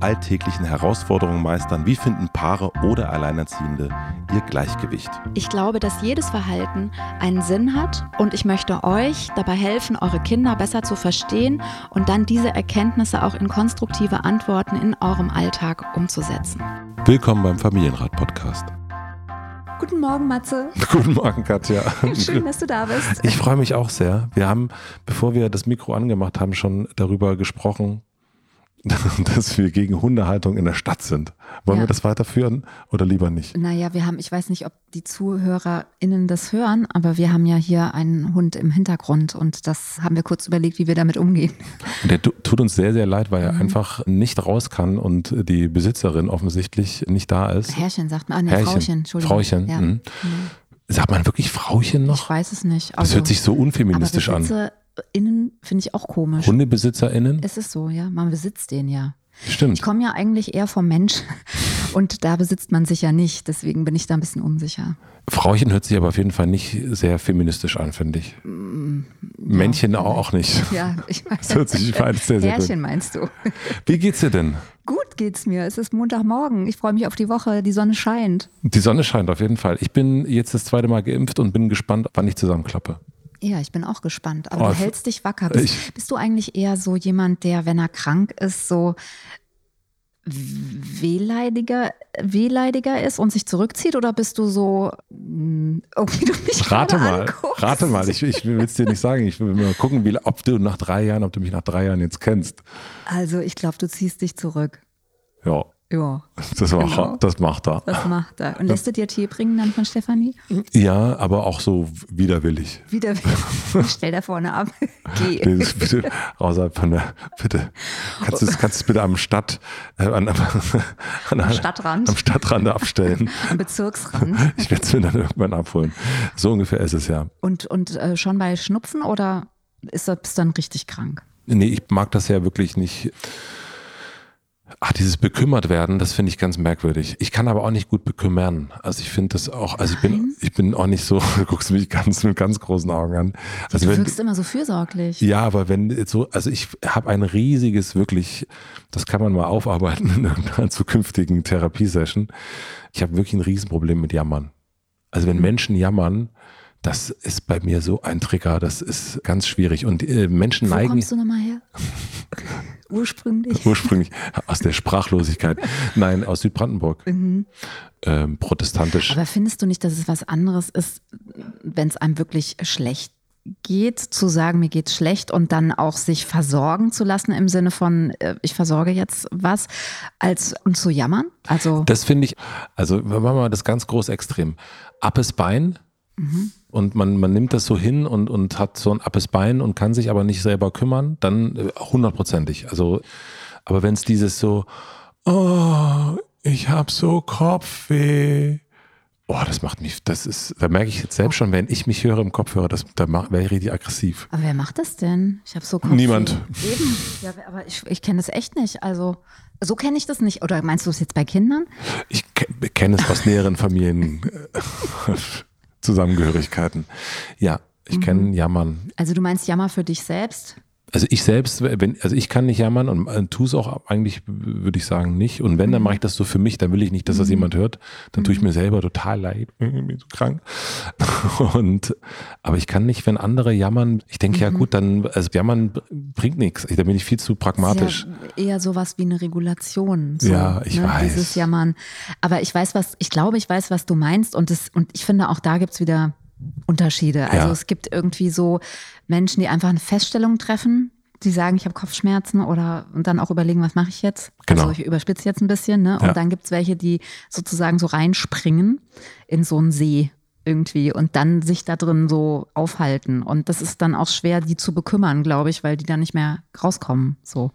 alltäglichen Herausforderungen meistern? Wie finden Paare oder Alleinerziehende ihr Gleichgewicht? Ich glaube, dass jedes Verhalten einen Sinn hat und ich möchte euch dabei helfen, eure Kinder besser zu verstehen und dann diese Erkenntnisse auch in konstruktive Antworten in eurem Alltag umzusetzen. Willkommen beim Familienrat-Podcast. Guten Morgen, Matze. Guten Morgen, Katja. Schön, dass du da bist. Ich freue mich auch sehr. Wir haben, bevor wir das Mikro angemacht haben, schon darüber gesprochen, dass wir gegen Hundehaltung in der Stadt sind. Wollen Ja. wir das weiterführen oder lieber nicht? Naja, wir haben, ich weiß nicht, ob die ZuhörerInnen das hören, aber wir haben ja hier einen Hund im Hintergrund und das haben wir kurz überlegt, wie wir damit umgehen. Und der tu- tut uns sehr, sehr leid, weil er Mhm. einfach nicht raus kann und die Besitzerin offensichtlich nicht da ist. Herrchen sagt man, ah, nee, Herrchen. Frauchen, Entschuldigung. Frauchen, Ja. mhm. Sagt man wirklich Frauchen Ich noch? weiß es nicht. Das Also, hört sich so unfeministisch an. BesitzerInnen finde ich auch komisch. HundebesitzerInnen? Es ist so, ja, man besitzt den ja. Stimmt. Ich komme ja eigentlich eher vom Mensch und da besitzt man sich ja nicht, deswegen bin ich da ein bisschen unsicher. Frauchen hört sich aber auf jeden Fall nicht sehr feministisch an, finde ich. Männchen auch nicht. Ja, ich weiß. Das hört sich beides sehr, sehr gut. Herrchen meinst du? Wie geht's dir denn? Gut geht's mir. Es ist Montagmorgen. Ich freue mich auf die Woche. Die Sonne scheint. Die Sonne scheint auf jeden Fall. Ich bin jetzt das zweite Mal geimpft und bin gespannt, wann ich zusammenklappe. Ja, ich bin auch gespannt. Aber Oh, du hältst dich wacker. Bist, bist du eigentlich eher so jemand, der, wenn er krank ist, so wehleidiger, wehleidiger ist und sich zurückzieht? Oder bist du so, mh, oh, wie du mich Rate mal, anguckst? rate mal. Ich, ich will es dir nicht sagen. Ich will mal gucken, wie, ob du nach drei Jahren, ob du mich nach drei Jahren jetzt kennst. Also, ich glaube, du ziehst dich zurück. Ja, Ja, das, macht, Genau. das macht er. das macht er. Und lässt du dir Tee bringen dann von Stefanie? Ja, aber auch so widerwillig. Wieder, stell da vorne ab. Geh. Das bitte außerhalb von der, bitte. Kannst du es kannst bitte am Stadt, äh, an, an, Am Stadtrand. am Stadtrand abstellen. Am Bezirksrand. Ich werde es mir dann irgendwann abholen. So ungefähr ist es ja. Und, und äh, schon bei Schnupfen oder ist das dann richtig krank? Nee, ich mag das ja wirklich nicht. Ach, dieses bekümmert werden, das finde ich ganz merkwürdig. Ich kann aber auch nicht gut bekümmern. Also ich finde das auch, also ich bin, ich bin auch nicht so, du guckst mich ganz mit ganz großen Augen an. Also du wenn, wirkst immer so fürsorglich. ja, aber wenn so, also ich habe ein riesiges, wirklich, das kann man mal aufarbeiten in irgendeiner zukünftigen Therapiesession. Ich habe wirklich ein Riesenproblem mit Jammern. Also wenn Menschen jammern, das ist bei mir so ein Trigger, das ist ganz schwierig. Und äh, Menschen Wo neigen kommst du nochmal her? Ursprünglich. ursprünglich aus der Sprachlosigkeit. Nein, aus Südbrandenburg. Ähm, protestantisch. Mhm. Aber findest du nicht, dass es was anderes ist, wenn es einem wirklich schlecht geht, zu sagen, mir geht's schlecht und dann auch sich versorgen zu lassen im Sinne von, äh, ich versorge jetzt was, als und zu jammern? Also, Das finde ich, also wenn man mal das ganz groß extrem. Appes Bein und man, man nimmt das so hin und, und hat so ein appes Bein und kann sich aber nicht selber kümmern, dann äh, hundertprozentig. Also, aber wenn es dieses so, oh, ich habe so Kopfweh. Oh, das macht mich, das ist, da merke ich jetzt selbst schon, wenn ich mich höre im Kopfhörer, das, da wäre ich richtig aggressiv. aber wer macht das denn? Ich habe so Kopfweh. Niemand. Eben. Ja, aber ich, ich kenne das echt nicht. Also, so kenne ich das nicht. Oder meinst du es jetzt bei Kindern? Ich ke- kenne es aus näheren Familien, Zusammengehörigkeiten. Ja, ich kenne Jammern. Also, du meinst Jammer für dich selbst? Also ich selbst, wenn, also ich kann nicht jammern und äh, tue es auch eigentlich, würde ich sagen, nicht. Und wenn, dann mache ich das so für mich, dann will ich nicht, dass das jemand hört. Dann tue ich mir selber total leid, ich bin so krank. Und aber ich kann nicht, wenn andere jammern, ich denke ja gut, dann, also jammern bringt nichts. Da bin ich viel zu pragmatisch. Ist ja eher sowas wie eine Regulation. So, Ja, ich weiß. Dieses Jammern. Aber ich weiß, was, ich glaube, ich weiß, was du meinst. Und, das, und ich finde, auch da gibt's wieder Unterschiede. Also Ja. es gibt irgendwie so Menschen, die einfach eine Feststellung treffen, die sagen, ich habe Kopfschmerzen oder und dann auch überlegen, was mache ich jetzt? Genau. Also ich überspitze jetzt ein bisschen, ne? Ja. Und dann gibt's welche, die sozusagen so reinspringen in so einen See irgendwie und dann sich da drin so aufhalten. Und das ist dann auch schwer, die zu bekümmern, glaube ich, weil die dann nicht mehr rauskommen. So.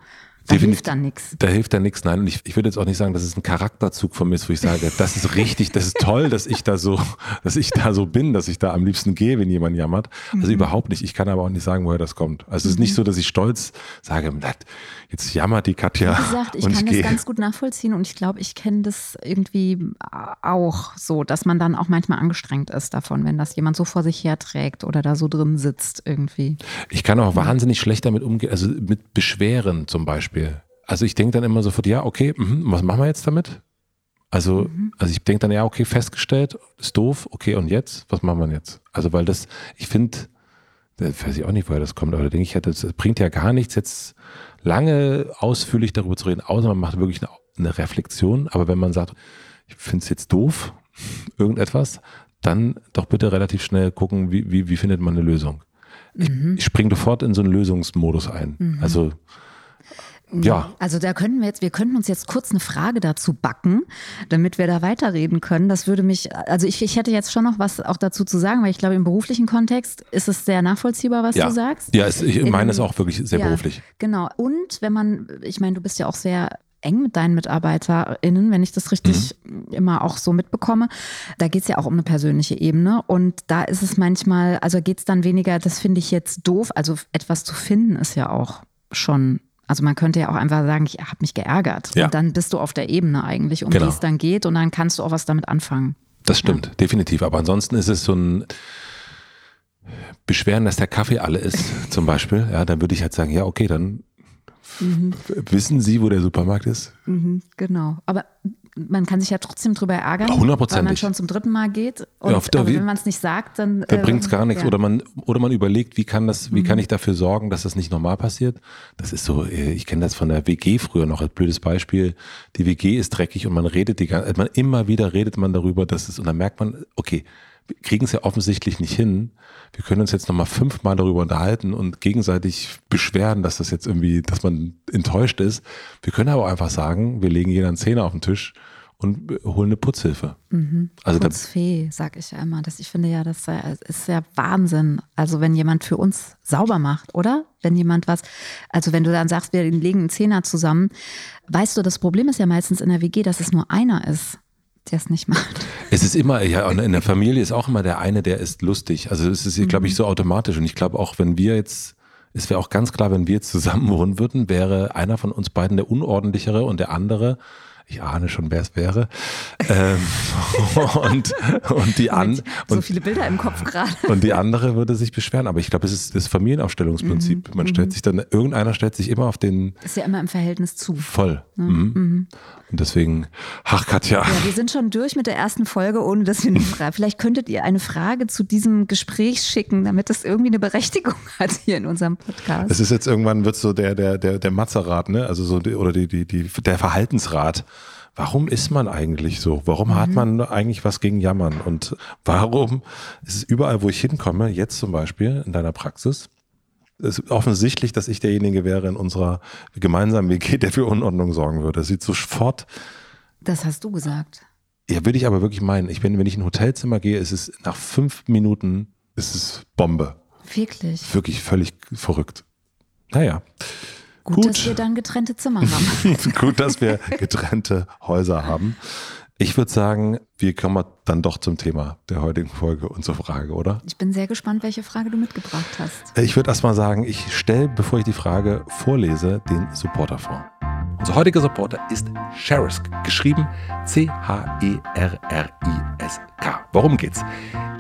Da hilft dann nichts. Da hilft dann nichts. Nein, und ich, ich würde jetzt auch nicht sagen, dass es ein Charakterzug von mir ist, wo ich sage, das ist richtig, das ist toll, dass ich da so, dass ich da so bin, dass ich da am liebsten gehe, wenn jemand jammert. Also mhm. überhaupt nicht. Ich kann aber auch nicht sagen, woher das kommt. Also es ist nicht mhm. so, dass ich stolz sage, jetzt jammert die Katja. Wie gesagt, ich kann ich das gehe. ganz gut nachvollziehen und ich glaube, ich kenne das irgendwie auch so, dass man dann auch manchmal angestrengt ist davon, wenn das jemand so vor sich herträgt oder da so drin sitzt irgendwie. Ich kann auch wahnsinnig schlecht damit umgehen, also mit Beschweren zum Beispiel. Beispiel. Also ich denke dann immer sofort, ja, okay, mh, was machen wir jetzt damit? Also, mhm. also ich denke dann, ja, okay, festgestellt, ist doof, okay, und jetzt? Was machen wir jetzt? Also, weil das, ich finde, weiß ich auch nicht, woher das kommt, aber da denke ich, das bringt ja gar nichts, jetzt lange ausführlich darüber zu reden, außer man macht wirklich eine, eine Reflexion. Aber wenn man sagt, ich finde es jetzt doof, irgendetwas, dann doch bitte relativ schnell gucken, wie, wie, wie findet man eine Lösung. Mhm. Ich, ich springe sofort in so einen Lösungsmodus ein. Mhm. Also ja. Also da könnten wir jetzt, wir könnten uns jetzt kurz eine Frage dazu backen, damit wir da weiterreden können. Das würde mich, also ich, ich hätte jetzt schon noch was auch dazu zu sagen, weil ich glaube, im beruflichen Kontext ist es sehr nachvollziehbar, was ja. du sagst. Ja, es, ich meine es auch wirklich sehr ja, beruflich. Genau. Und wenn man, ich meine, du bist ja auch sehr eng mit deinen MitarbeiterInnen, wenn ich das richtig mhm. immer auch so mitbekomme. Da geht es ja auch um eine persönliche Ebene. Und da ist es manchmal, also geht es dann weniger, das finde ich jetzt doof. Also etwas zu finden ist ja auch schon also man könnte ja auch einfach sagen, ich habe mich geärgert. Ja. Und dann bist du auf der Ebene eigentlich, um genau. die es dann geht und dann kannst du auch was damit anfangen. Das stimmt, ja. definitiv. Aber ansonsten ist es so ein Beschweren, dass der Kaffee alle ist, zum Beispiel. Ja, dann würde ich halt sagen, ja, okay, dann mhm. wissen Sie, wo der Supermarkt ist? Mhm, genau. Aber man kann sich ja trotzdem drüber ärgern, weil man schon zum dritten Mal geht. Und, ja, aber wenn man es nicht sagt, dann. Da äh, bringt es gar nichts. Ja. Oder, man, oder man überlegt, wie kann das, wie mhm. kann ich dafür sorgen, dass das nicht normal passiert? Das ist so, äh, ich kenne das von der WG früher noch als blödes Beispiel. Die WG ist dreckig und man redet die ganze man immer wieder redet man darüber, dass es, und dann merkt man, okay, kriegen es ja offensichtlich nicht hin. Wir können uns jetzt nochmal fünfmal darüber unterhalten und gegenseitig beschweren, dass das jetzt irgendwie, dass man enttäuscht ist. Wir können aber auch einfach sagen, wir legen jeder einen Zehner auf den Tisch und holen eine Putzhilfe. Mhm. Also Putzfee, sag ich ja immer. Das, ich finde ja, das ist ja Wahnsinn. Also wenn jemand für uns sauber macht, oder? Wenn jemand was, also wenn du dann sagst, wir legen einen Zehner zusammen, weißt du, das Problem ist ja meistens in der WG, dass es nur einer ist der es nicht macht. Es ist immer, ja, und in der Familie ist auch immer der eine, der ist lustig. Also es ist, mhm. glaube ich, so automatisch. Und ich glaube auch, wenn wir jetzt, es wäre auch ganz klar, wenn wir jetzt zusammen wohnen würden, wäre einer von uns beiden der unordentlichere und der andere ich ahne schon, wer es wäre. ähm, und, und die an, so viele Bilder im Kopf gerade. Und die andere würde sich beschweren. Aber ich glaube, es ist das Familienaufstellungsprinzip. Mhm. Man stellt mhm. sich dann, irgendeiner stellt sich immer auf den. Ist ja immer im Verhältnis zu. Voll. Ja. Mhm. Mhm. Und deswegen, ach Katja. Ja, wir sind schon durch mit der ersten Folge, ohne dass wir eine Frage. Vielleicht könntet ihr eine Frage zu diesem Gespräch schicken, damit das irgendwie eine Berechtigung hat hier in unserem Podcast. Es ist jetzt irgendwann wird so der, der, der, der Matzerrat, ne? Also so, oder die, die, die, der Verhaltensrat warum ist man eigentlich so? Warum mhm. hat man eigentlich was gegen Jammern? Und warum ist es überall, wo ich hinkomme, jetzt zum Beispiel in deiner Praxis, ist offensichtlich, dass ich derjenige wäre in unserer gemeinsamen WG, der für Unordnung sorgen würde. Das sieht sofort. Das hast du gesagt. Ja, würde ich aber wirklich meinen. Ich bin, wenn ich in ein Hotelzimmer gehe, ist es nach fünf Minuten ist es Bombe. Wirklich. Wirklich völlig verrückt. Naja. Gut, Gut, dass wir dann getrennte Zimmer haben. Gut, dass wir getrennte Häuser haben. Ich würde sagen, wir kommen dann doch zum Thema der heutigen Folge und zur Frage, oder? Ich bin sehr gespannt, welche Frage du mitgebracht hast. Ich würde erst mal sagen, ich stelle, bevor ich die Frage vorlese, den Supporter vor. Unser heutiger Supporter ist Sherisk, geschrieben C-H-E-R-R-I-S-K. Worum geht's?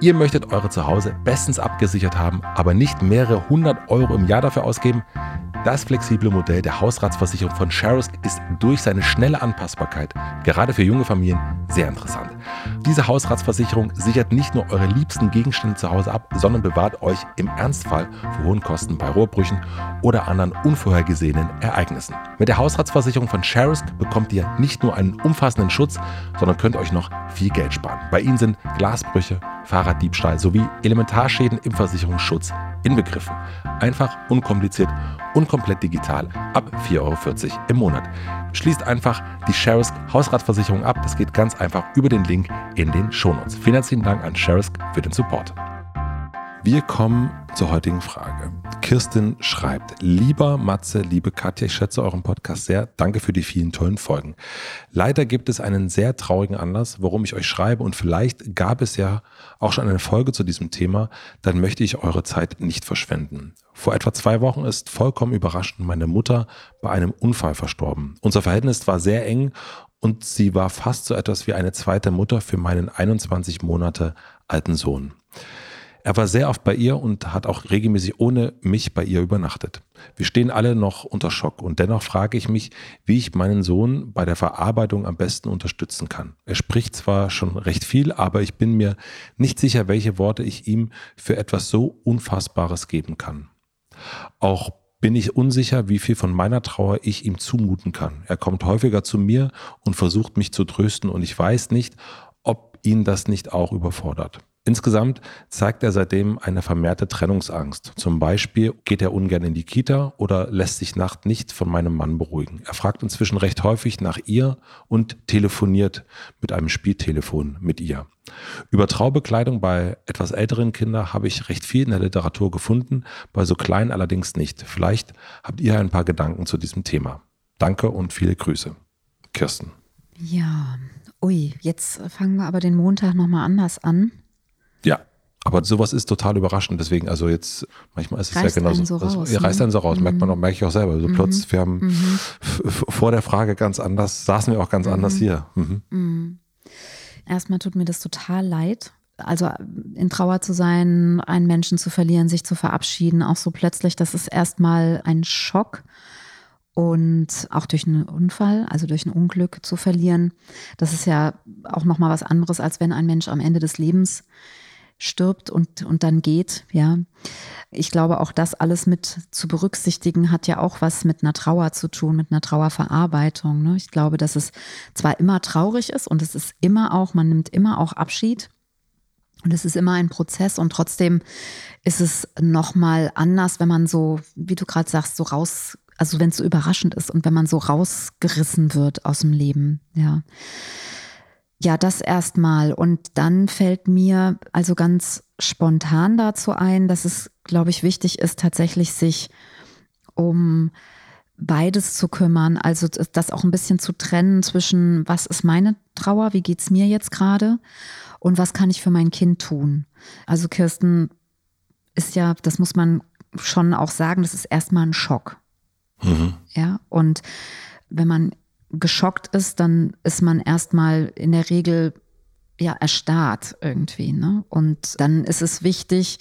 Ihr möchtet eure Zuhause bestens abgesichert haben, aber nicht mehrere hundert Euro im Jahr dafür ausgeben? Das flexible Modell der Hausratsversicherung von Sherisk ist durch seine schnelle Anpassbarkeit, gerade für junge Familien, sehr interessant. Diese Hausratsversicherung sichert nicht nur eure liebsten Gegenstände zu Hause ab, sondern bewahrt euch im Ernstfall vor hohen Kosten bei Rohrbrüchen oder anderen unvorhergesehenen Ereignissen. Mit der Hausratsversicherung von Sherisk bekommt ihr nicht nur einen umfassenden Schutz, sondern könnt euch noch viel Geld sparen. Bei ihnen sind Glasbrüche, Fahrraddiebstahl sowie Elementarschäden im Versicherungsschutz inbegriffen. Einfach, unkompliziert und komplett digital ab 4,40 Euro im Monat. Schließt einfach die Sherisk Hausratversicherung ab. Das geht ganz einfach über den Link in den Shownotes. Vielen herzlichen Dank an Sherisk für den Support. Wir kommen zur heutigen Frage. Kirstin schreibt, lieber Matze, liebe Katja, ich schätze euren Podcast sehr. Danke für die vielen tollen Folgen. Leider gibt es einen sehr traurigen Anlass, warum ich euch schreibe und vielleicht gab es ja auch schon eine Folge zu diesem Thema, dann möchte ich eure Zeit nicht verschwenden. Vor etwa zwei Wochen ist vollkommen überraschend meine Mutter bei einem Unfall verstorben. Unser Verhältnis war sehr eng und sie war fast so etwas wie eine zweite Mutter für meinen 21 Monate alten Sohn. Er war sehr oft bei ihr und hat auch regelmäßig ohne mich bei ihr übernachtet. Wir stehen alle noch unter Schock und dennoch frage ich mich, wie ich meinen Sohn bei der Verarbeitung am besten unterstützen kann. Er spricht zwar schon recht viel, aber ich bin mir nicht sicher, welche Worte ich ihm für etwas so Unfassbares geben kann. Auch bin ich unsicher, wie viel von meiner Trauer ich ihm zumuten kann. Er kommt häufiger zu mir und versucht mich zu trösten und ich weiß nicht, ob ihn das nicht auch überfordert. Insgesamt zeigt er seitdem eine vermehrte Trennungsangst. Zum Beispiel geht er ungern in die Kita oder lässt sich nacht nicht von meinem Mann beruhigen. Er fragt inzwischen recht häufig nach ihr und telefoniert mit einem Spieltelefon mit ihr. Über Traubekleidung bei etwas älteren Kindern habe ich recht viel in der Literatur gefunden, bei so kleinen allerdings nicht. Vielleicht habt ihr ein paar Gedanken zu diesem Thema. Danke und viele Grüße. Kirsten. Ja, ui, jetzt fangen wir aber den Montag nochmal anders an. Aber sowas ist total überraschend. Deswegen, also jetzt, manchmal ist es reißt ja genauso. So raus, das, ja, reißt ne? einen so raus, mhm. merkt man auch, merke ich auch selber. Also mhm. plötzlich, wir haben mhm. vor der Frage ganz anders, saßen wir auch ganz anders Mhm. hier. Mhm. Erstmal tut mir das total leid. Also in Trauer zu sein, einen Menschen zu verlieren, sich zu verabschieden, auch so plötzlich, das ist erstmal ein Schock. Und auch durch einen Unfall, also durch ein Unglück zu verlieren, das ist ja auch nochmal was anderes, als wenn ein Mensch am Ende des Lebens stirbt und, und dann geht, ja. Ich glaube, auch das alles mit zu berücksichtigen hat ja auch was mit einer Trauer zu tun, mit einer Trauerverarbeitung. Ne? Ich glaube, dass es zwar immer traurig ist und es ist immer auch, man nimmt immer auch Abschied und es ist immer ein Prozess und trotzdem ist es nochmal anders, wenn man so, wie du gerade sagst, so raus, also wenn es so überraschend ist und wenn man so rausgerissen wird aus dem Leben, ja. Ja, das erstmal. Und dann fällt mir also ganz spontan dazu ein, dass es, glaube ich, wichtig ist, tatsächlich sich um beides zu kümmern. Also das auch ein bisschen zu trennen zwischen, was ist meine Trauer, wie geht's mir jetzt gerade und was kann ich für mein Kind tun. Also Kirsten ist ja, das muss man schon auch sagen, das ist erstmal ein Schock. Mhm. Ja, und wenn man geschockt ist, dann ist man erstmal in der Regel ja erstarrt irgendwie. Ne? Und dann ist es wichtig,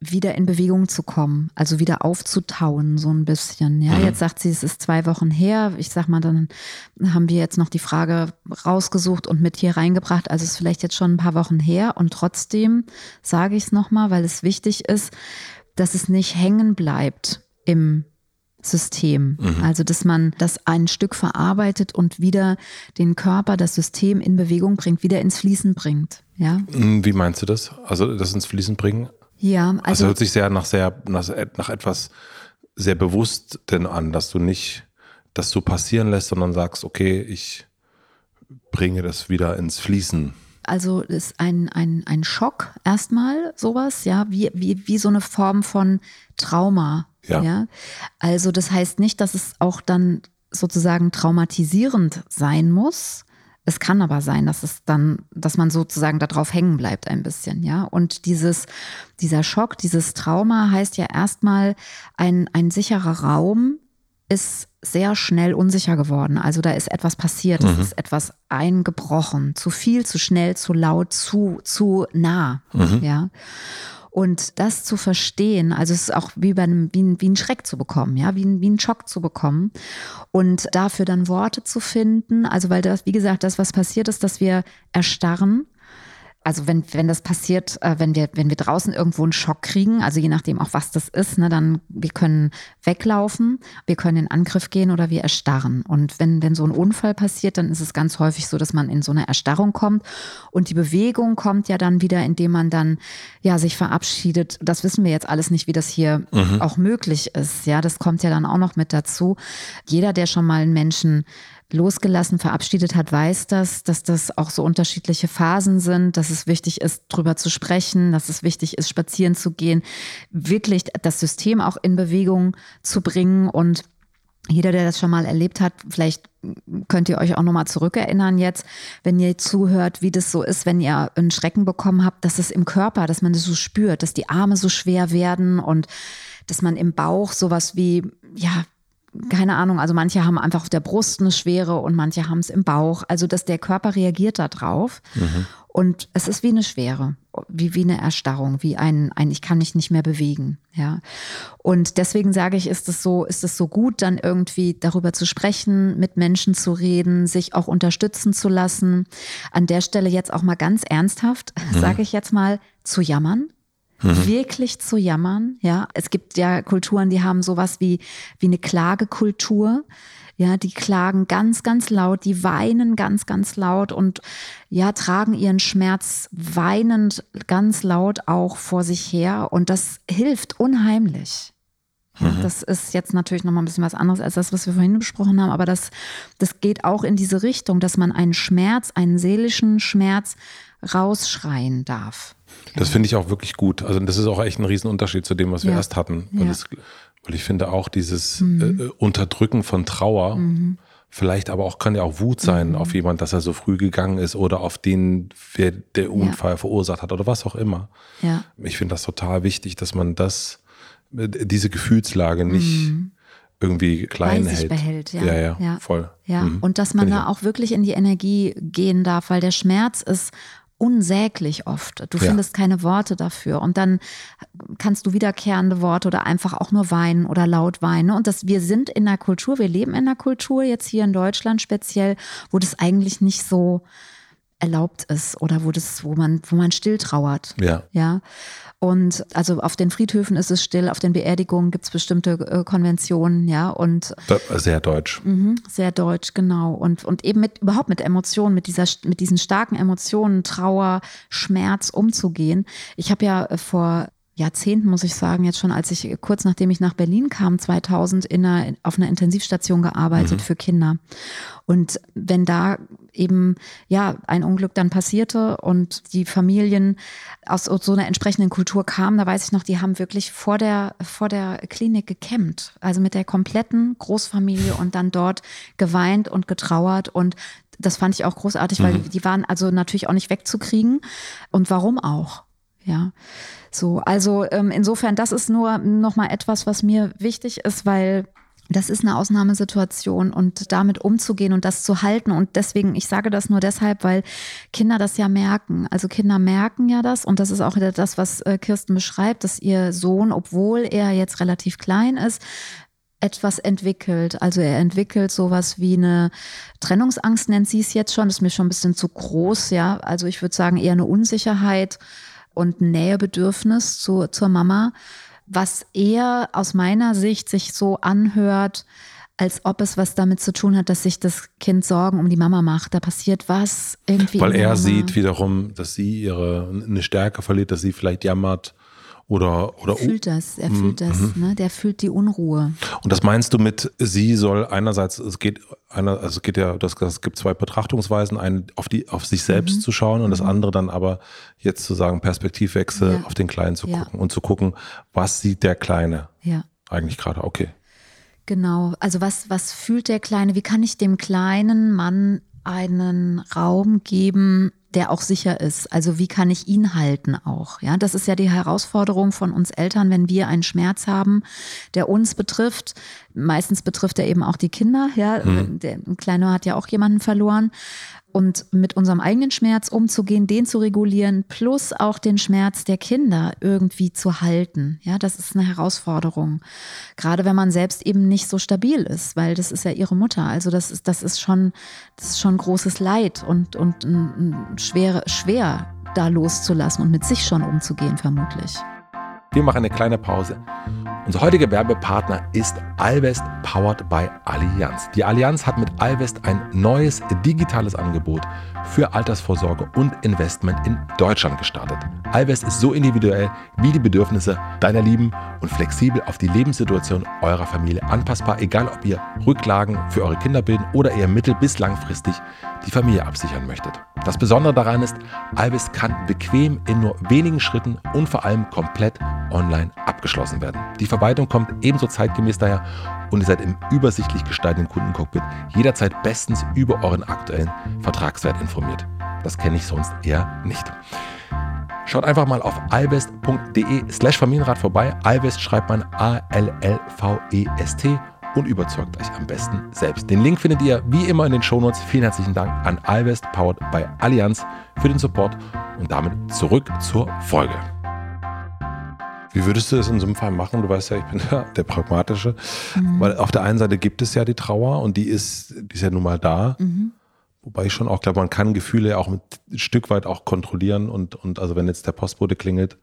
wieder in Bewegung zu kommen, also wieder aufzutauen, so ein bisschen. Ja, Mhm. jetzt sagt sie, es ist zwei Wochen her. Ich sag mal, dann haben wir jetzt noch die Frage rausgesucht und mit hier reingebracht. Also es ist vielleicht jetzt schon ein paar Wochen her. Und trotzdem sage ich es nochmal, weil es wichtig ist, dass es nicht hängen bleibt im System. Also, dass man das ein Stück verarbeitet und wieder den Körper, das System in Bewegung bringt, wieder ins Fließen bringt. Ja, Wie meinst du das? Also das ins Fließen bringen? ja Also, also, hört sich sehr nach sehr nach, nach etwas sehr bewusst denn an, dass du nicht das so passieren lässt, sondern sagst, okay, ich bringe das wieder ins Fließen. also ist ein, ein, ein Schock erstmal sowas, ja, wie, wie, wie so eine Form von Trauma. Ja. Also das heißt nicht, dass es auch dann sozusagen traumatisierend sein muss. Es kann aber sein, dass es dann, dass man sozusagen darauf hängen bleibt ein bisschen, ja. Und dieses, dieser Schock, dieses Trauma heißt ja erstmal, ein, ein sicherer Raum ist sehr schnell unsicher geworden. Also da ist etwas passiert, es ist etwas eingebrochen, zu viel, zu schnell, zu laut, zu, zu nah, ja. Und das zu verstehen, also es ist auch wie bei einem, wie ein, wie ein Schreck zu bekommen, ja, wie ein, wie ein Schock zu bekommen. Und dafür dann Worte zu finden, also weil das, wie gesagt, das, was passiert ist, dass wir erstarren also wenn, wenn das passiert, äh, wenn wir, wenn wir draußen irgendwo einen Schock kriegen, also je nachdem auch was das ist, ne, dann wir können weglaufen, wir können in Angriff gehen oder wir erstarren. Und wenn, wenn so ein Unfall passiert, dann ist es ganz häufig so, dass man in so eine Erstarrung kommt. Und die Bewegung kommt ja dann wieder, indem man dann ja sich verabschiedet. Das wissen wir jetzt alles nicht, wie das hier mhm. auch möglich ist. Ja, das kommt ja dann auch noch mit dazu. Jeder, der schon mal einen Menschen losgelassen, verabschiedet hat, weiß das, dass das auch so unterschiedliche Phasen sind, dass es wichtig ist, drüber zu sprechen, dass es wichtig ist, spazieren zu gehen, wirklich das System auch in Bewegung zu bringen. Und jeder, der das schon mal erlebt hat, vielleicht könnt ihr euch auch nochmal zurückerinnern jetzt, wenn ihr zuhört, wie das so ist, wenn ihr einen Schrecken bekommen habt, dass es im Körper, dass man das so spürt, dass die Arme so schwer werden und dass man im Bauch sowas wie, ja, keine Ahnung, also manche haben einfach auf der Brust eine Schwere und manche haben es im Bauch. Also, dass der Körper reagiert da drauf. Mhm. Und es ist wie eine Schwere, wie, wie eine Erstarrung, wie ein, ein, ich kann mich nicht mehr bewegen. Ja. Und deswegen sage ich, ist es so, ist es so gut, dann irgendwie darüber zu sprechen, mit Menschen zu reden, sich auch unterstützen zu lassen. An der Stelle jetzt auch mal ganz ernsthaft, mhm. sage ich jetzt mal, zu jammern mhm. wirklich zu jammern. Ja, es gibt ja Kulturen, die haben sowas wie, wie eine Klagekultur. Ja, die klagen ganz, ganz laut, die weinen ganz, ganz laut und ja, tragen ihren Schmerz weinend ganz laut auch vor sich her und das hilft unheimlich. Mhm. Das ist jetzt natürlich nochmal ein bisschen was anderes als das, was wir vorhin besprochen haben, aber das, das geht auch in diese Richtung, dass man einen Schmerz, einen seelischen Schmerz rausschreien darf. Das finde ich auch wirklich gut. Also das ist auch echt ein Riesenunterschied zu dem, was wir ja. erst hatten. Weil, ja. das, weil, ich finde auch dieses mhm. äh, Unterdrücken von Trauer, mhm. vielleicht aber auch kann ja auch Wut sein mhm. auf jemand, dass er so früh gegangen ist oder auf den, wer der Unfall ja. verursacht hat oder was auch immer. Ich finde das total wichtig, dass man das, äh, diese Gefühlslage nicht mhm. irgendwie klein hält. behält. Ja, ja, ja, ja. voll. Ja, mhm. und dass man da auch wirklich in die Energie gehen darf, weil der Schmerz ist unsäglich oft. Du ja. findest keine Worte dafür. Und dann kannst du wiederkehrende Worte oder einfach auch nur weinen oder laut weinen. Und das, wir sind in der Kultur, wir leben in der Kultur, jetzt hier in Deutschland speziell, wo das eigentlich nicht so erlaubt ist oder wo das, wo man, wo man still trauert. Ja. Ja. Und also auf den Friedhöfen ist es still, auf den Beerdigungen gibt es bestimmte äh, Konventionen, ja. Und sehr deutsch. Mh, sehr deutsch, genau. Und, und eben mit überhaupt mit Emotionen, mit dieser, mit diesen starken Emotionen, Trauer, Schmerz umzugehen. Ich habe ja äh, vor Jahrzehnten, muss ich sagen, jetzt schon, als ich kurz nachdem ich nach Berlin kam, 2000, in einer, auf einer Intensivstation gearbeitet mhm. für Kinder. Und wenn da eben, ja, ein Unglück dann passierte und die Familien aus so einer entsprechenden Kultur kamen, da weiß ich noch, die haben wirklich vor der, vor der Klinik gekämmt. Also mit der kompletten Großfamilie und dann dort geweint und getrauert und das fand ich auch großartig, weil mhm. die waren also natürlich auch nicht wegzukriegen. Und warum auch? Ja. So, also ähm, insofern, das ist nur nochmal etwas, was mir wichtig ist, weil das ist eine Ausnahmesituation und damit umzugehen und das zu halten. Und deswegen, ich sage das nur deshalb, weil Kinder das ja merken. Also Kinder merken ja das und das ist auch das, was äh, Kirsten beschreibt, dass ihr Sohn, obwohl er jetzt relativ klein ist, etwas entwickelt. Also er entwickelt sowas wie eine Trennungsangst, nennt sie es jetzt schon. Das ist mir schon ein bisschen zu groß, ja. Also ich würde sagen eher eine Unsicherheit und ein Nähebedürfnis zu, zur Mama, was eher aus meiner Sicht sich so anhört, als ob es was damit zu tun hat, dass sich das Kind Sorgen um die Mama macht. Da passiert was irgendwie. Weil er Mama. sieht wiederum, dass sie ihre eine Stärke verliert, dass sie vielleicht jammert oder, oder er fühlt das, er fühlt mhm. das, mhm. ne? der fühlt die Unruhe. Und das meinst du mit, sie soll einerseits, es geht einer, also es geht ja, das, es gibt zwei Betrachtungsweisen, einen auf die, auf sich selbst mhm. zu schauen und das mhm. andere dann aber jetzt zu sagen, Perspektivwechsel ja. auf den Kleinen zu gucken ja. und zu gucken, was sieht der Kleine ja. eigentlich gerade, okay. Genau, also was, was fühlt der Kleine, wie kann ich dem kleinen Mann einen Raum geben, der auch sicher ist. Also wie kann ich ihn halten auch? Ja, das ist ja die Herausforderung von uns Eltern, wenn wir einen Schmerz haben, der uns betrifft. Meistens betrifft er eben auch die Kinder. Ja, mhm. der Kleine hat ja auch jemanden verloren und mit unserem eigenen Schmerz umzugehen, den zu regulieren, plus auch den Schmerz der Kinder irgendwie zu halten. Ja, das ist eine Herausforderung. Gerade wenn man selbst eben nicht so stabil ist, weil das ist ja ihre Mutter. Also das ist, das ist schon, das ist schon großes Leid und, und schwer, schwer da loszulassen und mit sich schon umzugehen, vermutlich. Wir machen eine kleine Pause. Unser heutiger Werbepartner ist Alvest powered by Allianz. Die Allianz hat mit Alvest ein neues digitales Angebot für Altersvorsorge und Investment in Deutschland gestartet. Alvest ist so individuell wie die Bedürfnisse deiner Lieben und flexibel auf die Lebenssituation eurer Familie anpassbar, egal ob ihr Rücklagen für eure Kinder bilden oder eher mittel- bis langfristig die Familie absichern möchtet. Das Besondere daran ist, Alvest kann bequem in nur wenigen Schritten und vor allem komplett online abgeschlossen werden. Die Verwaltung kommt ebenso zeitgemäß daher und ihr seid im übersichtlich gestalteten Kundencockpit jederzeit bestens über euren aktuellen Vertragswert informiert. Das kenne ich sonst eher nicht. Schaut einfach mal auf alvest.de slash Familienrat vorbei. Alvest schreibt man A-L-L-V-E-S-T und überzeugt euch am besten selbst. Den Link findet ihr wie immer in den Shownotes. Vielen herzlichen Dank an Alvest, powered by Allianz, für den Support und damit zurück zur Folge. Wie würdest du das in so einem Fall machen? Du weißt ja, ich bin der, der Pragmatische. Mhm. Weil auf der einen Seite gibt es ja die Trauer und die ist, die ist ja nun mal da. Mhm. Wobei ich schon auch glaube, man kann Gefühle auch mit, ein Stück weit auch kontrollieren und, und also wenn jetzt der Postbote klingelt,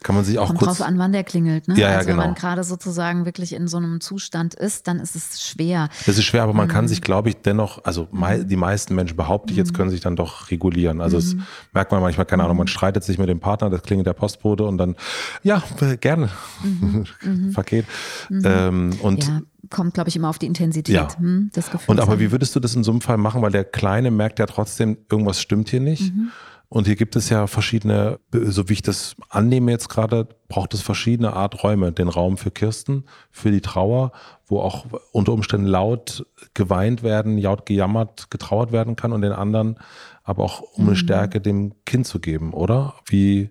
kann man sich auch Kommt kurz drauf an, wann der klingelt. Ne? Ja, ja, also genau. wenn man gerade sozusagen wirklich in so einem Zustand ist, dann ist es schwer. Das ist schwer, aber man Mhm. kann sich, glaube ich, dennoch, also mei die meisten Menschen, behaupte ich jetzt, können sich dann doch regulieren. Also Mhm. es merkt man manchmal, keine Ahnung, man streitet sich mit dem Partner, das klingelt der Postbote und dann, ja, äh, gerne, Paket. Ähm, und Mhm. ja, kommt, glaube ich, immer auf die Intensität Ja. hm, des Gefühls. Und aber an. wie würdest du das in so einem Fall machen? Weil der Kleine merkt ja trotzdem, irgendwas stimmt hier nicht. Mhm. Und hier gibt es ja verschiedene, so wie ich das annehme jetzt gerade, braucht es verschiedene Art Räume. Den Raum für Kirsten, für die Trauer, wo auch unter Umständen laut geweint werden, laut gejammert, getrauert werden kann und den anderen aber auch um Mhm. eine Stärke dem Kind zu geben, oder? Wie,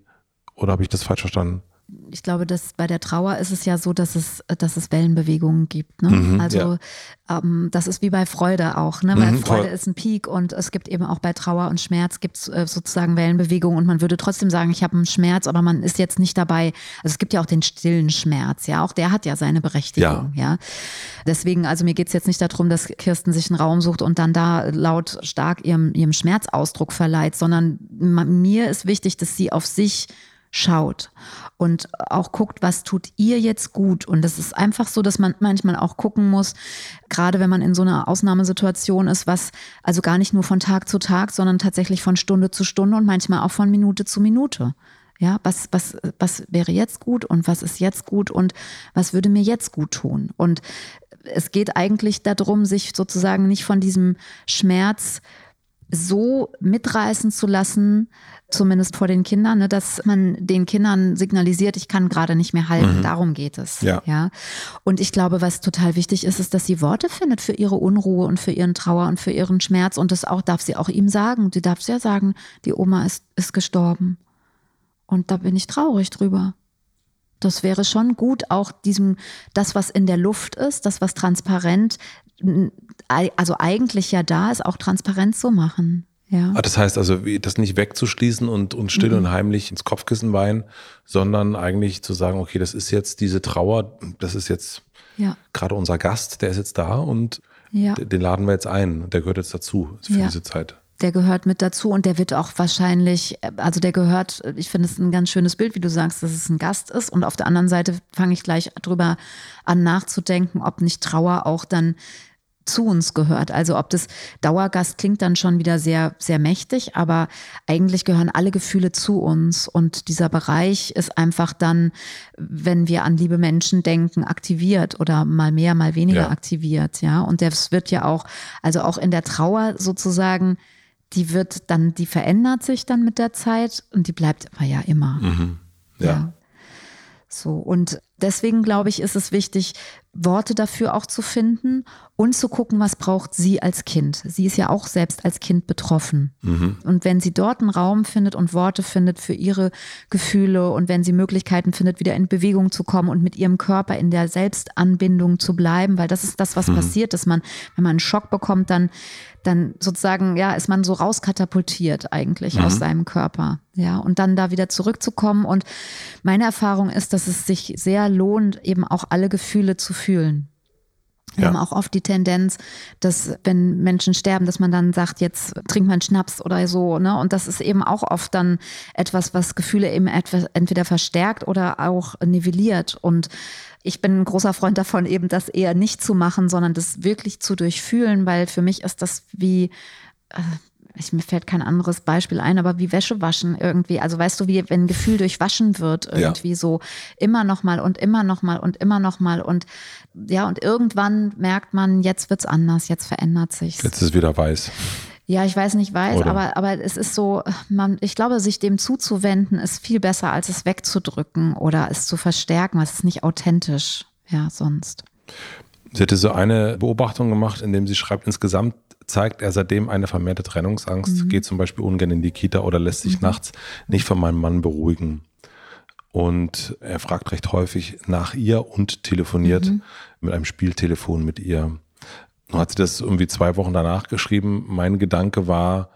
oder habe ich das falsch verstanden? Ich glaube, dass bei der Trauer ist es ja so, dass es, dass es Wellenbewegungen gibt. Ne? Mhm, also ähm, das ist wie bei Freude auch. Ne? Weil Mhm, Freude voll. ist ein Peak und es gibt eben auch bei Trauer und Schmerz gibt es äh, sozusagen Wellenbewegungen und man würde trotzdem sagen, ich habe einen Schmerz, aber man ist jetzt nicht dabei. Also es gibt ja auch den stillen Schmerz, ja, auch der hat ja seine Berechtigung, ja. Deswegen, also mir geht es jetzt nicht darum, dass Kirsten sich einen Raum sucht und dann da laut stark ihrem, ihrem Schmerzausdruck verleiht, sondern ma- mir ist wichtig, dass sie auf sich schaut und auch guckt, was tut ihr jetzt gut. Und das ist einfach so, dass man manchmal auch gucken muss, gerade wenn man in so einer Ausnahmesituation ist, was also gar nicht nur von Tag zu Tag, sondern tatsächlich von Stunde zu Stunde und manchmal auch von Minute zu Minute. Ja, was, was, was wäre jetzt gut und was ist jetzt gut und was würde mir jetzt gut tun? Und es geht eigentlich darum, sich sozusagen nicht von diesem Schmerz so mitreißen zu lassen, zumindest vor den Kindern, ne, dass man den Kindern signalisiert, ich kann gerade nicht mehr halten. Darum geht es. Ja. ja. Und ich glaube, was total wichtig ist, ist, dass sie Worte findet für ihre Unruhe und für ihren Trauer und für ihren Schmerz. Und das auch darf sie auch ihm sagen. Sie darf ja sagen, die Oma ist, ist gestorben. Und da bin ich traurig drüber. Das wäre schon gut, auch diesem, das, was in der Luft ist, das, was transparent, also eigentlich ja da ist, auch transparent zu machen. Ja. Ah, das heißt also, das nicht wegzuschließen und, und still Mhm. und heimlich ins Kopfkissen weinen, sondern eigentlich zu sagen, okay, das ist jetzt diese Trauer, das ist jetzt Ja. gerade unser Gast, der ist jetzt da und Ja. den laden wir jetzt ein. Der gehört jetzt dazu für diese Zeit. Der gehört mit dazu und der wird auch wahrscheinlich, also der gehört, ich finde es ein ganz schönes Bild, wie du sagst, dass es ein Gast ist. Und auf der anderen Seite fange ich gleich drüber an nachzudenken, ob nicht Trauer auch dann zu uns gehört. Also ob das Dauergast klingt dann schon wieder sehr, sehr mächtig, aber eigentlich gehören alle Gefühle zu uns. Und dieser Bereich ist einfach dann, wenn wir an liebe Menschen denken, aktiviert oder mal mehr, mal weniger Ja. aktiviert. Ja, und das wird ja auch, also auch in der Trauer sozusagen, die wird dann, die verändert sich dann mit der Zeit und die bleibt aber ja immer. Ja. So, und deswegen glaube ich, ist es wichtig, Worte dafür auch zu finden und zu gucken, was braucht sie als Kind. Sie ist ja auch selbst als Kind betroffen. Und wenn sie dort einen Raum findet und Worte findet für ihre Gefühle und wenn sie Möglichkeiten findet, wieder in Bewegung zu kommen und mit ihrem Körper in der Selbstanbindung zu bleiben, weil das ist das, was passiert, dass man, wenn man einen Schock bekommt, dann, dann sozusagen, ja, ist man so rauskatapultiert eigentlich aus seinem Körper. Ja, und dann da wieder zurückzukommen. Und meine Erfahrung ist, dass es sich sehr lohnt, eben auch alle Gefühle zu fühlen. Wir ja. haben auch oft die Tendenz, dass wenn Menschen sterben, dass man dann sagt, jetzt trinkt man Schnaps oder so. Ne? Und das ist eben auch oft dann etwas, was Gefühle eben entweder verstärkt oder auch nivelliert. Und ich bin ein großer Freund davon, eben das eher nicht zu machen, sondern das wirklich zu durchfühlen, weil für mich ist das wie, äh, ich, mir fällt kein anderes Beispiel ein, aber wie Wäsche waschen irgendwie. Also weißt du, wie wenn ein Gefühl durchwaschen wird, irgendwie ja. so immer noch mal und immer noch mal und immer noch mal und ja, und irgendwann merkt man, jetzt wird's anders, jetzt verändert sich's. Jetzt ist wieder weiß. Ja, ich weiß nicht, weiß, aber, aber es ist so, man, ich glaube, sich dem zuzuwenden, ist viel besser, als es wegzudrücken oder es zu verstärken, was ist nicht authentisch, ja, sonst. Sie hatte so eine Beobachtung gemacht, in dem sie schreibt, insgesamt zeigt er seitdem eine vermehrte Trennungsangst, mhm. geht zum Beispiel ungern in die Kita oder lässt sich mhm. nachts nicht von meinem Mann beruhigen. Und er fragt recht häufig nach ihr und telefoniert mhm. mit einem Spieltelefon mit ihr. Nun hat sie das irgendwie zwei Wochen danach geschrieben. Mein Gedanke war,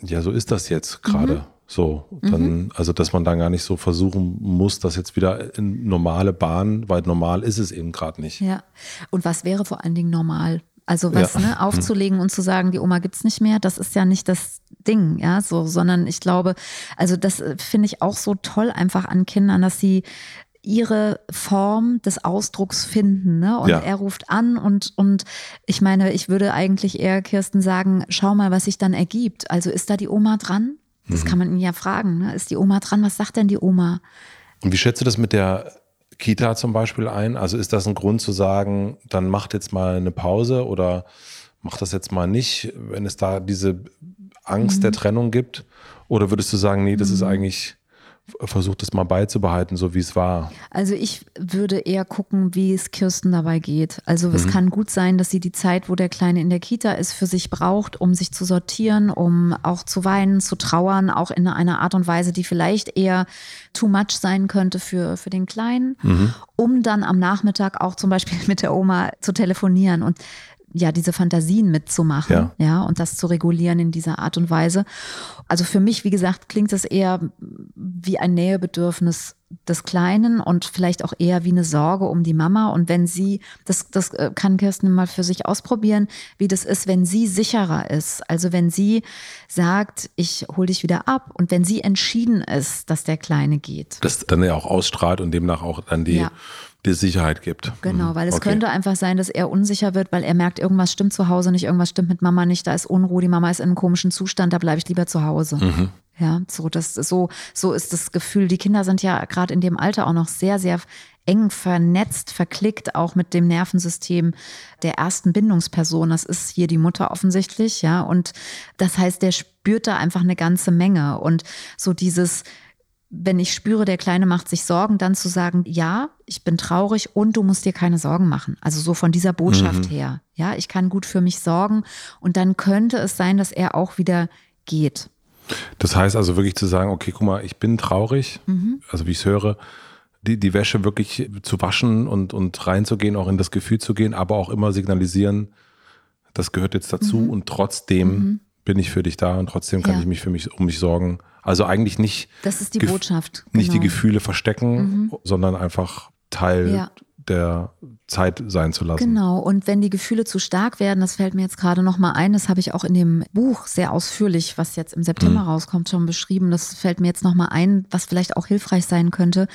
ja, so ist das jetzt gerade. Mhm. So, dann, mhm. also dass man dann gar nicht so versuchen muss, das jetzt wieder in normale Bahn, weil normal ist es eben gerade nicht. Ja. Und was wäre vor allen Dingen normal? Also was, ja. ne, aufzulegen und zu sagen, die Oma gibt's nicht mehr, das ist ja nicht das Ding, ja, so, sondern ich glaube, also das äh, finde ich auch so toll einfach an Kindern, dass sie ihre Form des Ausdrucks finden. Ne? Und ja. er ruft an und, und ich meine, ich würde eigentlich eher Kirsten sagen, schau mal, was sich dann ergibt. Also ist da die Oma dran? Das mhm. kann man ihn ja fragen. Ne? Ist die Oma dran? Was sagt denn die Oma? Und wie schätzt du das mit der Kita zum Beispiel ein? Also ist das ein Grund zu sagen, dann macht jetzt mal eine Pause oder macht das jetzt mal nicht, wenn es da diese Angst mhm. der Trennung gibt? Oder würdest du sagen, nee, das mhm. ist eigentlich versucht es mal beizubehalten, so wie es war? Also ich würde eher gucken, wie es Kirsten dabei geht. Also es mhm. kann gut sein, dass sie die Zeit, wo der Kleine in der Kita ist, für sich braucht, um sich zu sortieren, um auch zu weinen, zu trauern, auch in einer Art und Weise, die vielleicht eher too much sein könnte für, für den Kleinen, mhm. um dann am Nachmittag auch zum Beispiel mit der Oma zu telefonieren. Und ja, diese Fantasien mitzumachen, ja. ja, und das zu regulieren in dieser Art und Weise. Also für mich, wie gesagt, klingt es eher wie ein Nähebedürfnis des Kleinen und vielleicht auch eher wie eine Sorge um die Mama. Und wenn sie, das, das äh, kann Kirsten mal für sich ausprobieren, wie das ist, wenn sie sicherer ist. Also wenn sie sagt, ich hole dich wieder ab und wenn sie entschieden ist, dass der Kleine geht. Das dann ja auch ausstrahlt und demnach auch dann die ja die Sicherheit gibt. Genau, weil es okay. könnte einfach sein, dass er unsicher wird, weil er merkt, irgendwas stimmt zu Hause nicht, irgendwas stimmt mit Mama nicht, da ist Unruhe, die Mama ist in einem komischen Zustand, da bleibe ich lieber zu Hause. Mhm. Ja, so, das, so, so ist das Gefühl. Die Kinder sind ja gerade in dem Alter auch noch sehr, sehr eng vernetzt, verklickt, auch mit dem Nervensystem der ersten Bindungsperson. Das ist hier die Mutter offensichtlich, ja. Und das heißt, der spürt da einfach eine ganze Menge. Und so dieses, wenn ich spüre, der Kleine macht sich Sorgen, dann zu sagen, ja, ich bin traurig und du musst dir keine Sorgen machen. Also so von dieser Botschaft mhm. her. Ja, ich kann gut für mich sorgen und dann könnte es sein, dass er auch wieder geht. Das heißt also wirklich zu sagen, okay, guck mal, ich bin traurig, mhm. also wie ich es höre, die, die Wäsche wirklich zu waschen und, und reinzugehen, auch in das Gefühl zu gehen, aber auch immer signalisieren, das gehört jetzt dazu mhm. und trotzdem mhm. Bin ich für dich da und trotzdem kann ja. ich mich für mich um mich sorgen also eigentlich nicht. Das ist die Botschaft. Genau. Nicht die genau. Gefühle verstecken, mhm. sondern einfach Teil ja. Der Zeit sein zu lassen. Genau. Und wenn die Gefühle zu stark werden, das fällt mir jetzt gerade noch mal ein, das habe ich auch in dem Buch sehr ausführlich, was jetzt im September mhm. rauskommt, schon beschrieben. Das fällt mir jetzt noch mal ein, was vielleicht auch hilfreich sein könnte,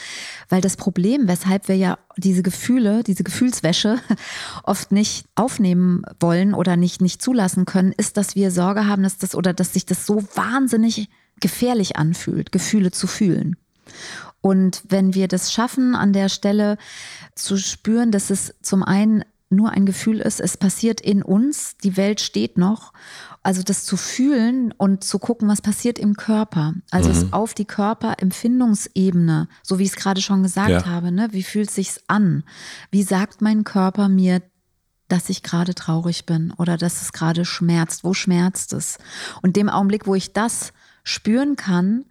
weil das Problem, weshalb wir ja diese Gefühle, diese Gefühlswäsche oft nicht aufnehmen wollen oder nicht nicht zulassen können, ist, dass wir Sorge haben, dass das oder dass sich das so wahnsinnig gefährlich anfühlt, Gefühle zu fühlen. Und wenn wir das schaffen, an der Stelle zu spüren, dass es zum einen nur ein Gefühl ist, es passiert in uns, die Welt steht noch. Also das zu fühlen und zu gucken, was passiert im Körper. Also mhm. es auf die Körperempfindungsebene, so wie ich es gerade schon gesagt ja. habe, ne? wie fühlt sich's an? Wie sagt mein Körper mir, dass ich gerade traurig bin oder dass es gerade schmerzt? Wo schmerzt es? Und dem Augenblick, wo ich das spüren kann,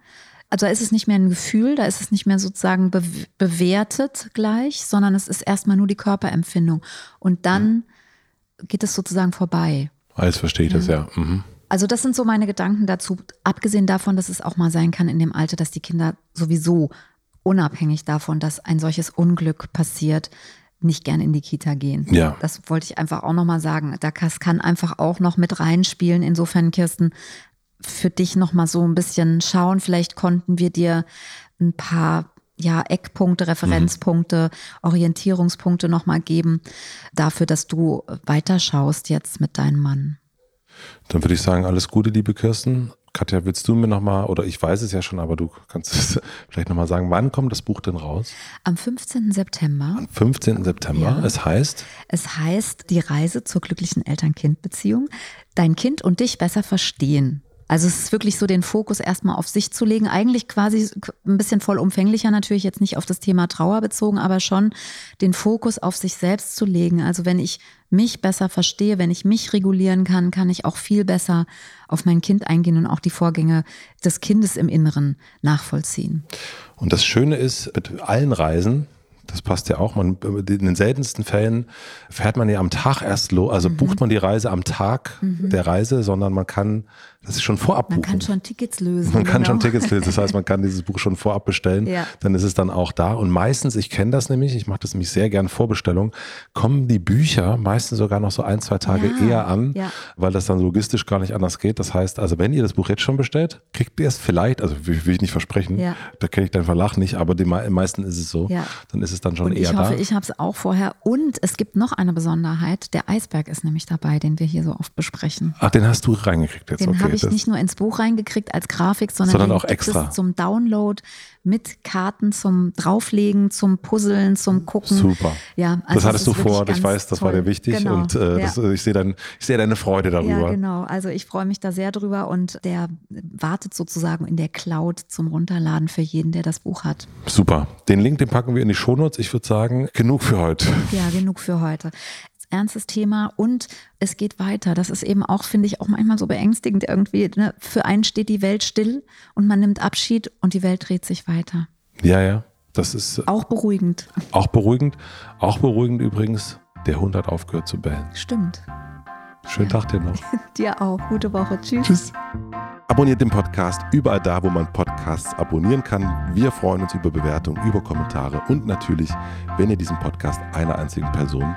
also da ist es nicht mehr ein Gefühl, da ist es nicht mehr sozusagen be bewertet gleich, sondern es ist erstmal nur die Körperempfindung. Und dann geht es sozusagen vorbei. Alles verstehe ich ja. das, ja. Mhm. Also das sind so meine Gedanken dazu, abgesehen davon, dass es auch mal sein kann in dem Alter, dass die Kinder sowieso unabhängig davon, dass ein solches Unglück passiert, nicht gern in die Kita gehen. Ja. Das wollte ich einfach auch nochmal sagen. Da kann einfach auch noch mit reinspielen. Insofern, Kirsten, für dich nochmal so ein bisschen schauen. Vielleicht konnten wir dir ein paar ja, Eckpunkte, Referenzpunkte, mhm. Orientierungspunkte nochmal geben, dafür, dass du weiterschaust jetzt mit deinem Mann. Dann würde ich sagen, alles Gute, liebe Kirsten. Katja, willst du mir nochmal, oder ich weiß es ja schon, aber du kannst es vielleicht nochmal sagen, wann kommt das Buch denn raus? Am 15. September. Am 15. September. Ja. Es heißt? Es heißt Die Reise zur glücklichen Eltern-Kind-Beziehung. Dein Kind und dich besser verstehen. Also es ist wirklich so, den Fokus erstmal auf sich zu legen. Eigentlich quasi ein bisschen vollumfänglicher natürlich, jetzt nicht auf das Thema Trauer bezogen, aber schon den Fokus auf sich selbst zu legen. Also wenn ich mich besser verstehe, wenn ich mich regulieren kann, kann ich auch viel besser auf mein Kind eingehen und auch die Vorgänge des Kindes im Inneren nachvollziehen. Und das Schöne ist, mit allen Reisen, das passt ja auch. Man, in den seltensten Fällen fährt man ja am Tag erst los, also mhm. bucht man die Reise am Tag mhm. der Reise, sondern man kann das ist schon vorab buchen. Man kann schon Tickets lösen. Man kann genau. schon Tickets lösen. Das heißt, man kann dieses Buch schon vorab bestellen. Ja. Dann ist es dann auch da. Und meistens, ich kenne das nämlich, ich mache das nämlich sehr gern Vorbestellung, kommen die Bücher meistens sogar noch so ein, zwei Tage ja. eher an, ja. weil das dann logistisch gar nicht anders geht. Das heißt, also wenn ihr das Buch jetzt schon bestellt, kriegt ihr es vielleicht, also will, ich nicht versprechen, da kenne ich deinen Verlag nicht, aber den meisten ist es so. Dann ist es dann schon Und eher da. Ich hoffe, da. ich habe es auch vorher. Und es gibt noch eine Besonderheit. Der Eisberg ist nämlich dabei, den wir hier so oft besprechen. Ach, den hast du reingekriegt jetzt. Den okay, habe ich nicht nur ins Buch reingekriegt als Grafik, sondern, sondern auch extra zum Download mit Karten zum Drauflegen, zum Puzzeln, zum Gucken. Super. Ja, also das hattest du vor, ich weiß, das toll. war dir wichtig genau. und äh, ja. das, ich sehe dein, ich deine Freude darüber. Ja, genau. Also ich freue mich da sehr drüber und der wartet sozusagen in der Cloud zum Runterladen für jeden, der das Buch hat. Super. Den Link, den packen wir in die Shownotes. Ich würde sagen, genug für heute. Ja, genug für heute ernstes Thema und es geht weiter. Das ist eben auch, finde ich, auch manchmal so beängstigend irgendwie. Ne? Für einen steht die Welt still und man nimmt Abschied und die Welt dreht sich weiter. Ja, ja. Das ist äh, auch beruhigend. Auch beruhigend. Auch beruhigend übrigens, der Hund hat aufgehört zu bellen. Stimmt. Schönen ja. Tag dir noch. dir auch. Gute Woche. Tschüss. Tschüss. Abonniert den Podcast überall da, wo man Podcasts abonnieren kann. Wir freuen uns über Bewertungen, über Kommentare und natürlich, wenn ihr diesen Podcast einer einzigen Person